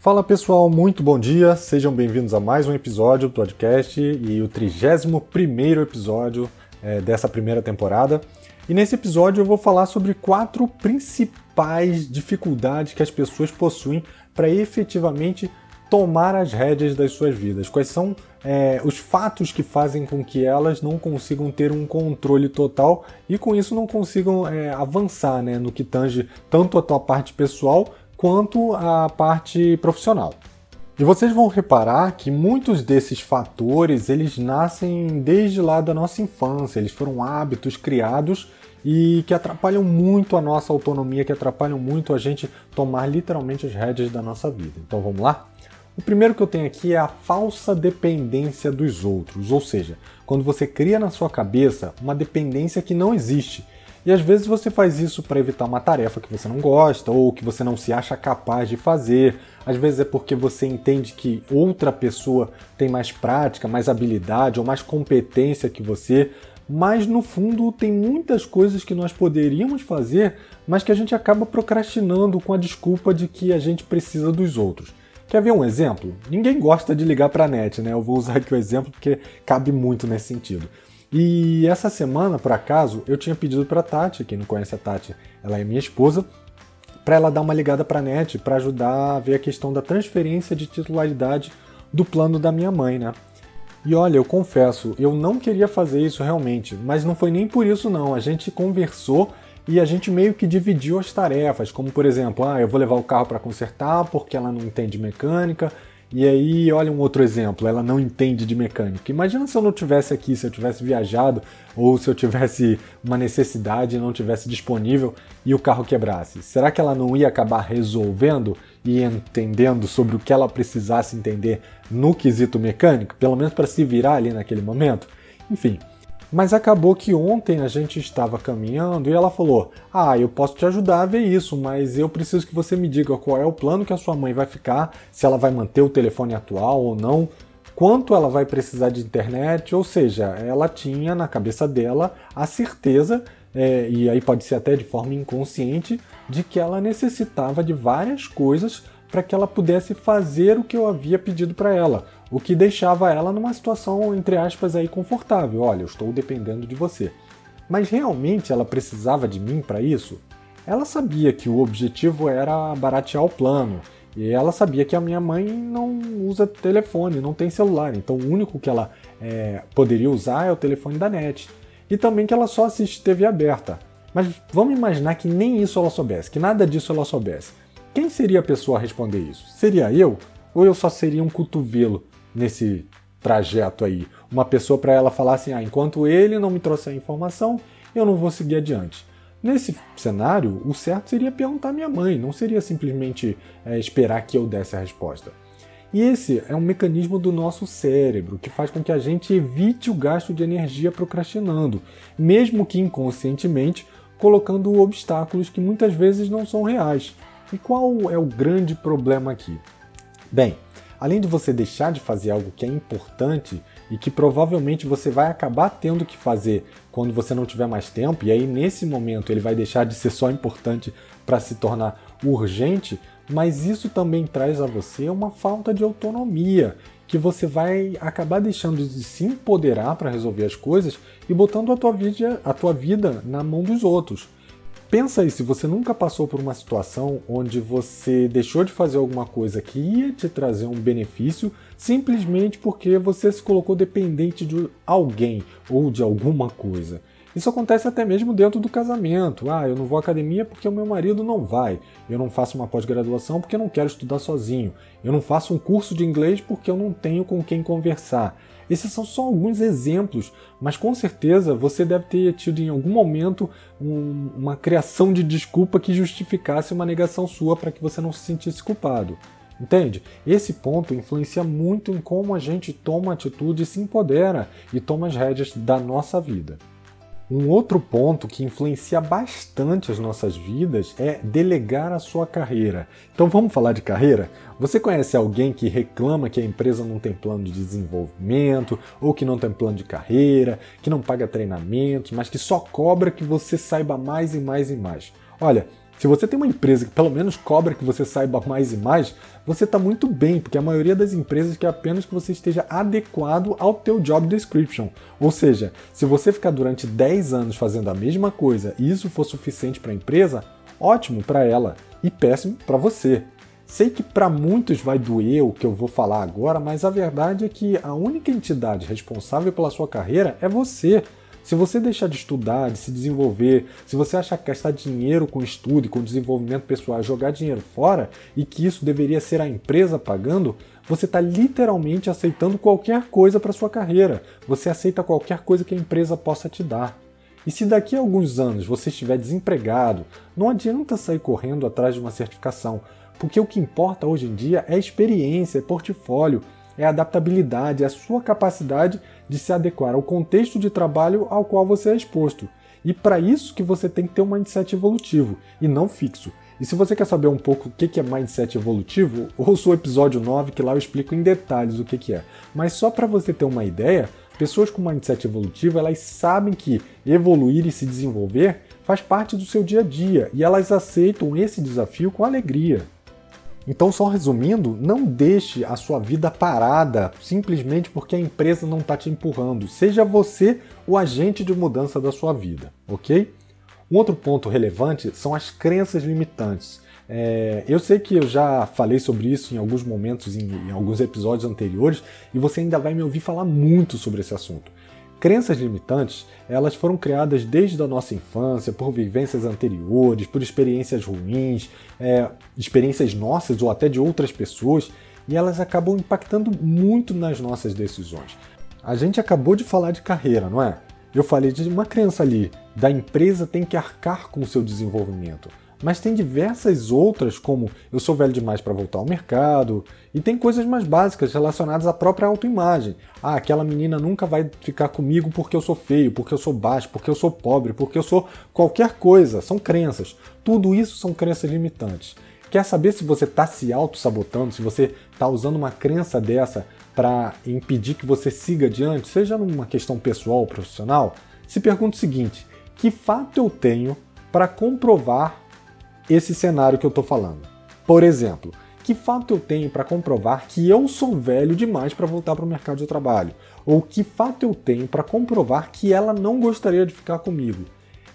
Fala pessoal, muito bom dia, sejam bem-vindos a mais um episódio do podcast e o 31 episódio é, dessa primeira temporada. E nesse episódio eu vou falar sobre quatro principais dificuldades que as pessoas possuem para efetivamente tomar as rédeas das suas vidas. Quais são é, os fatos que fazem com que elas não consigam ter um controle total e com isso não consigam é, avançar né, no que tange tanto a tua parte pessoal quanto a parte profissional. E vocês vão reparar que muitos desses fatores eles nascem desde lá da nossa infância, eles foram hábitos criados e que atrapalham muito a nossa autonomia, que atrapalham muito a gente tomar literalmente as rédeas da nossa vida. Então vamos lá? O primeiro que eu tenho aqui é a falsa dependência dos outros, ou seja, quando você cria na sua cabeça uma dependência que não existe e às vezes você faz isso para evitar uma tarefa que você não gosta ou que você não se acha capaz de fazer. Às vezes é porque você entende que outra pessoa tem mais prática, mais habilidade ou mais competência que você. Mas no fundo tem muitas coisas que nós poderíamos fazer, mas que a gente acaba procrastinando com a desculpa de que a gente precisa dos outros. Quer ver um exemplo? Ninguém gosta de ligar para a net, né? Eu vou usar aqui o exemplo porque cabe muito nesse sentido. E essa semana, por acaso, eu tinha pedido para Tati, quem não conhece a Tati, ela é minha esposa, para ela dar uma ligada para a NET para ajudar a ver a questão da transferência de titularidade do plano da minha mãe, né? E olha, eu confesso, eu não queria fazer isso realmente, mas não foi nem por isso não. A gente conversou e a gente meio que dividiu as tarefas, como por exemplo, ah, eu vou levar o carro para consertar porque ela não entende mecânica, e aí, olha um outro exemplo, ela não entende de mecânica. Imagina se eu não tivesse aqui, se eu tivesse viajado ou se eu tivesse uma necessidade e não tivesse disponível e o carro quebrasse. Será que ela não ia acabar resolvendo e entendendo sobre o que ela precisasse entender no quesito mecânico, pelo menos para se virar ali naquele momento? Enfim, mas acabou que ontem a gente estava caminhando e ela falou: Ah, eu posso te ajudar a ver isso, mas eu preciso que você me diga qual é o plano que a sua mãe vai ficar, se ela vai manter o telefone atual ou não, quanto ela vai precisar de internet, ou seja, ela tinha na cabeça dela a certeza, é, e aí pode ser até de forma inconsciente, de que ela necessitava de várias coisas para que ela pudesse fazer o que eu havia pedido para ela, o que deixava ela numa situação entre aspas aí confortável. Olha, eu estou dependendo de você. Mas realmente ela precisava de mim para isso? Ela sabia que o objetivo era baratear o plano, e ela sabia que a minha mãe não usa telefone, não tem celular, então o único que ela é, poderia usar é o telefone da net. E também que ela só assiste TV aberta. Mas vamos imaginar que nem isso ela soubesse, que nada disso ela soubesse. Quem seria a pessoa a responder isso? Seria eu? Ou eu só seria um cotovelo nesse trajeto aí? Uma pessoa para ela falar assim: ah, enquanto ele não me trouxer a informação, eu não vou seguir adiante. Nesse cenário, o certo seria perguntar à minha mãe, não seria simplesmente é, esperar que eu desse a resposta. E esse é um mecanismo do nosso cérebro que faz com que a gente evite o gasto de energia procrastinando, mesmo que inconscientemente colocando obstáculos que muitas vezes não são reais. E qual é o grande problema aqui? Bem, além de você deixar de fazer algo que é importante e que provavelmente você vai acabar tendo que fazer quando você não tiver mais tempo, e aí nesse momento ele vai deixar de ser só importante para se tornar urgente, mas isso também traz a você uma falta de autonomia, que você vai acabar deixando de se empoderar para resolver as coisas e botando a tua, vida, a tua vida na mão dos outros. Pensa aí se você nunca passou por uma situação onde você deixou de fazer alguma coisa que ia te trazer um benefício simplesmente porque você se colocou dependente de alguém ou de alguma coisa. Isso acontece até mesmo dentro do casamento. Ah, eu não vou à academia porque o meu marido não vai. Eu não faço uma pós-graduação porque eu não quero estudar sozinho. Eu não faço um curso de inglês porque eu não tenho com quem conversar. Esses são só alguns exemplos, mas com certeza você deve ter tido em algum momento um, uma criação de desculpa que justificasse uma negação sua para que você não se sentisse culpado. Entende? Esse ponto influencia muito em como a gente toma atitude e se empodera e toma as rédeas da nossa vida. Um outro ponto que influencia bastante as nossas vidas é delegar a sua carreira. Então vamos falar de carreira? Você conhece alguém que reclama que a empresa não tem plano de desenvolvimento, ou que não tem plano de carreira, que não paga treinamentos, mas que só cobra que você saiba mais e mais e mais? Olha, Se você tem uma empresa que pelo menos cobra que você saiba mais e mais, você está muito bem, porque a maioria das empresas quer apenas que você esteja adequado ao teu job description. Ou seja, se você ficar durante 10 anos fazendo a mesma coisa e isso for suficiente para a empresa, ótimo para ela e péssimo para você. Sei que para muitos vai doer o que eu vou falar agora, mas a verdade é que a única entidade responsável pela sua carreira é você. Se você deixar de estudar, de se desenvolver, se você achar que gastar dinheiro com estudo e com desenvolvimento pessoal é jogar dinheiro fora e que isso deveria ser a empresa pagando, você está literalmente aceitando qualquer coisa para sua carreira. Você aceita qualquer coisa que a empresa possa te dar. E se daqui a alguns anos você estiver desempregado, não adianta sair correndo atrás de uma certificação, porque o que importa hoje em dia é experiência, é portfólio, é adaptabilidade, é a sua capacidade de se adequar ao contexto de trabalho ao qual você é exposto. E para isso que você tem que ter um mindset evolutivo e não fixo. E se você quer saber um pouco o que é mindset evolutivo, ouça o episódio 9 que lá eu explico em detalhes o que é. Mas só para você ter uma ideia, pessoas com mindset evolutivo, elas sabem que evoluir e se desenvolver faz parte do seu dia a dia e elas aceitam esse desafio com alegria. Então, só resumindo, não deixe a sua vida parada simplesmente porque a empresa não está te empurrando. Seja você o agente de mudança da sua vida, ok? Um outro ponto relevante são as crenças limitantes. É, eu sei que eu já falei sobre isso em alguns momentos, em, em alguns episódios anteriores, e você ainda vai me ouvir falar muito sobre esse assunto. Crenças limitantes, elas foram criadas desde a nossa infância, por vivências anteriores, por experiências ruins, é, experiências nossas ou até de outras pessoas, e elas acabam impactando muito nas nossas decisões. A gente acabou de falar de carreira, não é? Eu falei de uma crença ali, da empresa tem que arcar com o seu desenvolvimento. Mas tem diversas outras, como eu sou velho demais para voltar ao mercado, e tem coisas mais básicas relacionadas à própria autoimagem. Ah, aquela menina nunca vai ficar comigo porque eu sou feio, porque eu sou baixo, porque eu sou pobre, porque eu sou qualquer coisa. São crenças. Tudo isso são crenças limitantes. Quer saber se você está se auto-sabotando, se você está usando uma crença dessa para impedir que você siga adiante, seja numa questão pessoal ou profissional? Se pergunta o seguinte: que fato eu tenho para comprovar esse cenário que eu estou falando. Por exemplo, que fato eu tenho para comprovar que eu sou velho demais para voltar para o mercado de trabalho? Ou que fato eu tenho para comprovar que ela não gostaria de ficar comigo?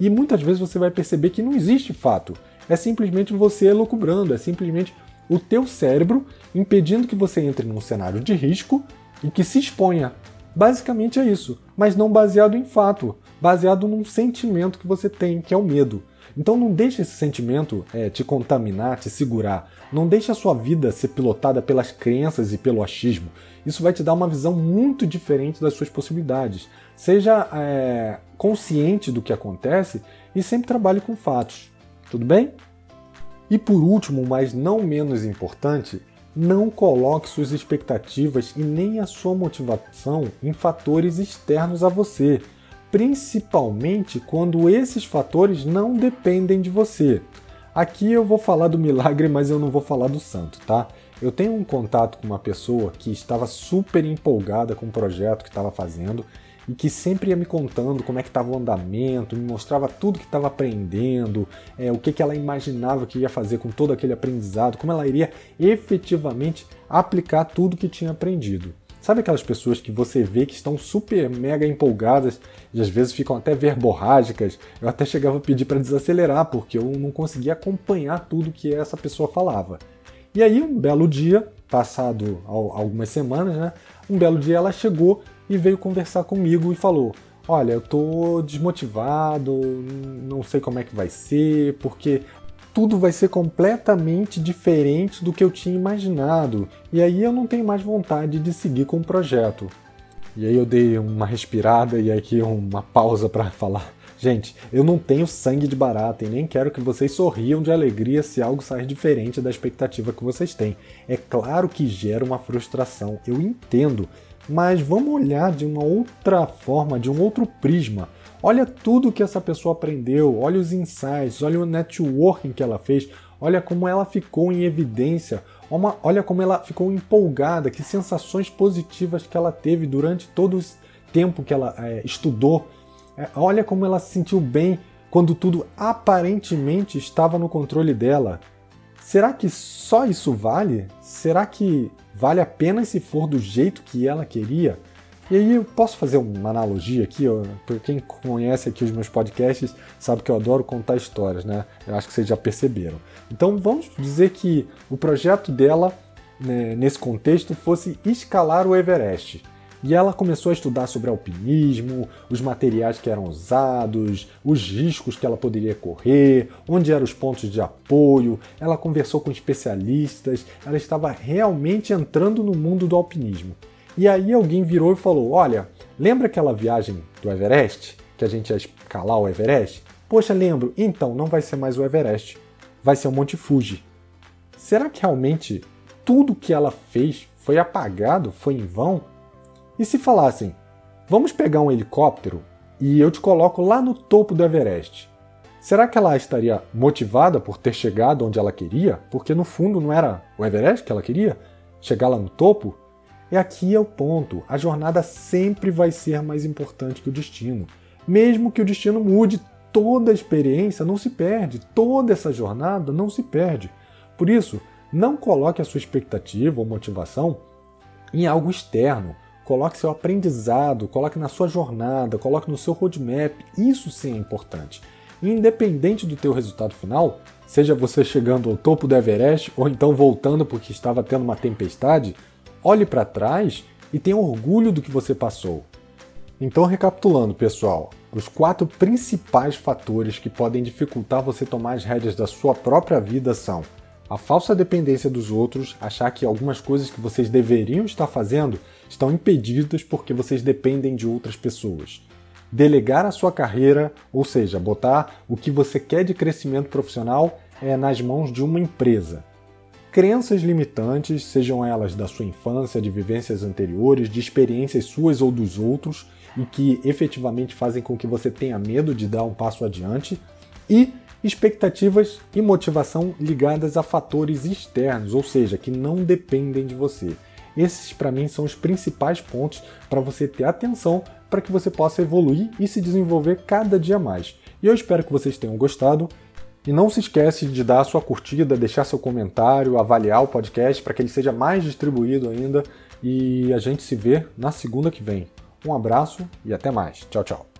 E muitas vezes você vai perceber que não existe fato. É simplesmente você elucubrando, é simplesmente o teu cérebro impedindo que você entre num cenário de risco e que se exponha. Basicamente é isso, mas não baseado em fato, baseado num sentimento que você tem, que é o medo. Então não deixe esse sentimento é, te contaminar, te segurar. Não deixe a sua vida ser pilotada pelas crenças e pelo achismo. Isso vai te dar uma visão muito diferente das suas possibilidades. Seja é, consciente do que acontece e sempre trabalhe com fatos. Tudo bem? E por último, mas não menos importante, não coloque suas expectativas e nem a sua motivação em fatores externos a você principalmente quando esses fatores não dependem de você. Aqui eu vou falar do milagre, mas eu não vou falar do santo, tá? Eu tenho um contato com uma pessoa que estava super empolgada com o projeto que estava fazendo e que sempre ia me contando como é que estava o andamento, me mostrava tudo que estava aprendendo, é, o que, que ela imaginava que ia fazer com todo aquele aprendizado, como ela iria efetivamente aplicar tudo que tinha aprendido. Sabe aquelas pessoas que você vê que estão super mega empolgadas e às vezes ficam até verborrágicas? Eu até chegava a pedir para desacelerar porque eu não conseguia acompanhar tudo que essa pessoa falava. E aí, um belo dia, passado algumas semanas, né? Um belo dia ela chegou e veio conversar comigo e falou: Olha, eu tô desmotivado, não sei como é que vai ser, porque tudo vai ser completamente diferente do que eu tinha imaginado, e aí eu não tenho mais vontade de seguir com o projeto. E aí eu dei uma respirada e aqui uma pausa para falar. Gente, eu não tenho sangue de barata e nem quero que vocês sorriam de alegria se algo sair diferente da expectativa que vocês têm. É claro que gera uma frustração, eu entendo, mas vamos olhar de uma outra forma, de um outro prisma. Olha tudo que essa pessoa aprendeu, olha os insights, olha o networking que ela fez, olha como ela ficou em evidência, olha como ela ficou empolgada, que sensações positivas que ela teve durante todo o tempo que ela é, estudou, é, olha como ela se sentiu bem quando tudo aparentemente estava no controle dela. Será que só isso vale? Será que vale apenas se for do jeito que ela queria? E aí eu posso fazer uma analogia aqui, por quem conhece aqui os meus podcasts sabe que eu adoro contar histórias, né? Eu acho que vocês já perceberam. Então vamos dizer que o projeto dela, né, nesse contexto, fosse escalar o Everest. E ela começou a estudar sobre alpinismo, os materiais que eram usados, os riscos que ela poderia correr, onde eram os pontos de apoio. Ela conversou com especialistas, ela estava realmente entrando no mundo do alpinismo. E aí alguém virou e falou: Olha, lembra aquela viagem do Everest? Que a gente ia escalar o Everest? Poxa, lembro. Então, não vai ser mais o Everest, vai ser o Monte Fuji. Será que realmente tudo que ela fez foi apagado, foi em vão? E se falassem, vamos pegar um helicóptero e eu te coloco lá no topo do Everest? Será que ela estaria motivada por ter chegado onde ela queria? Porque no fundo não era o Everest que ela queria? Chegar lá no topo? E aqui é o ponto: a jornada sempre vai ser mais importante que o destino. Mesmo que o destino mude, toda a experiência não se perde, toda essa jornada não se perde. Por isso, não coloque a sua expectativa ou motivação em algo externo. Coloque seu aprendizado, coloque na sua jornada, coloque no seu roadmap. Isso sim é importante. Independente do teu resultado final, seja você chegando ao topo do Everest ou então voltando porque estava tendo uma tempestade, Olhe para trás e tenha orgulho do que você passou. Então, recapitulando, pessoal, os quatro principais fatores que podem dificultar você tomar as rédeas da sua própria vida são a falsa dependência dos outros, achar que algumas coisas que vocês deveriam estar fazendo estão impedidas porque vocês dependem de outras pessoas. Delegar a sua carreira, ou seja, botar o que você quer de crescimento profissional é nas mãos de uma empresa crenças limitantes, sejam elas da sua infância, de vivências anteriores, de experiências suas ou dos outros, e que efetivamente fazem com que você tenha medo de dar um passo adiante, e expectativas e motivação ligadas a fatores externos, ou seja, que não dependem de você. Esses, para mim, são os principais pontos para você ter atenção para que você possa evoluir e se desenvolver cada dia mais. E eu espero que vocês tenham gostado. E não se esquece de dar a sua curtida, deixar seu comentário, avaliar o podcast para que ele seja mais distribuído ainda. E a gente se vê na segunda que vem. Um abraço e até mais. Tchau, tchau.